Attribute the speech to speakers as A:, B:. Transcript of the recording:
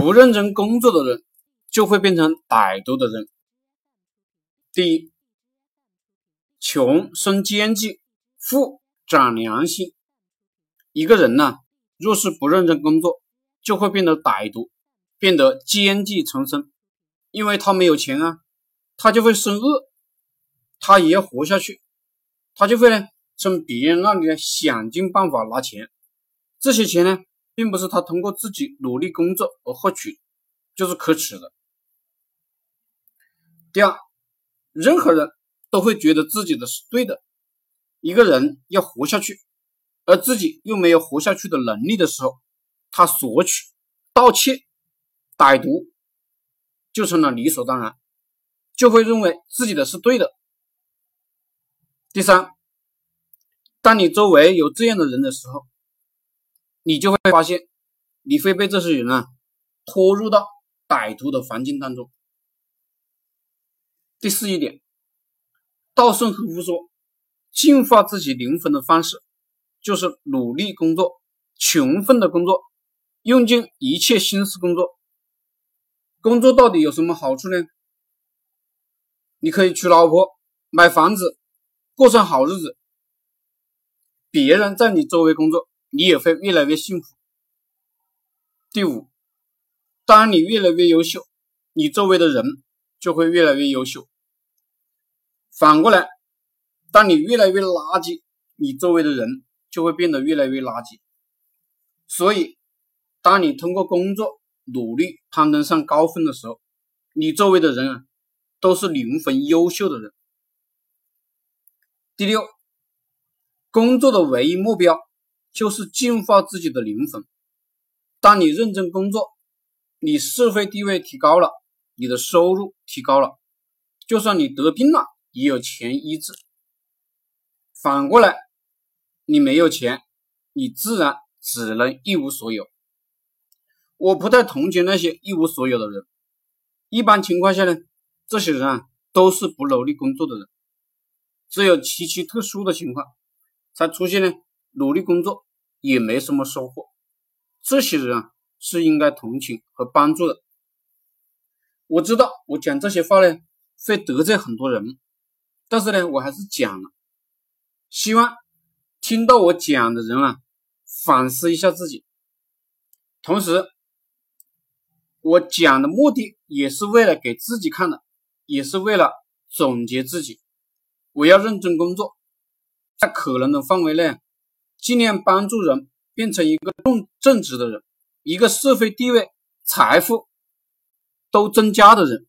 A: 不认真工作的人就会变成歹毒的人。第一，穷生奸计，富长良心。一个人呢，若是不认真工作，就会变得歹毒，变得奸计丛生。因为他没有钱啊，他就会生恶，他也要活下去，他就会呢从别人那里呢想尽办法拿钱。这些钱呢，并不是他通过自己努力工作而获取，就是可耻的。第二，任何人都会觉得自己的是对的。一个人要活下去，而自己又没有活下去的能力的时候，他索取、盗窃、歹毒。就成了理所当然，就会认为自己的是对的。第三，当你周围有这样的人的时候，你就会发现，你会被这些人啊拖入到歹徒的环境当中。第四一点，稻盛和夫说，净化自己灵魂的方式，就是努力工作，勤奋的工作，用尽一切心思工作。工作到底有什么好处呢？你可以娶老婆、买房子、过上好日子。别人在你周围工作，你也会越来越幸福。第五，当你越来越优秀，你周围的人就会越来越优秀。反过来，当你越来越垃圾，你周围的人就会变得越来越垃圾。所以，当你通过工作，努力攀登上高峰的时候，你周围的人啊，都是灵魂优秀的人。第六，工作的唯一目标就是净化自己的灵魂。当你认真工作，你社会地位提高了，你的收入提高了，就算你得病了，也有钱医治。反过来，你没有钱，你自然只能一无所有。我不太同情那些一无所有的人。一般情况下呢，这些人啊都是不努力工作的人。只有极其特殊的情况，才出现呢努力工作也没什么收获。这些人啊是应该同情和帮助的。我知道我讲这些话呢会得罪很多人，但是呢我还是讲了，希望听到我讲的人啊反思一下自己，同时。我讲的目的也是为了给自己看的，也是为了总结自己。我要认真工作，在可能的范围内，尽量帮助人变成一个正正直的人，一个社会地位、财富都增加的人。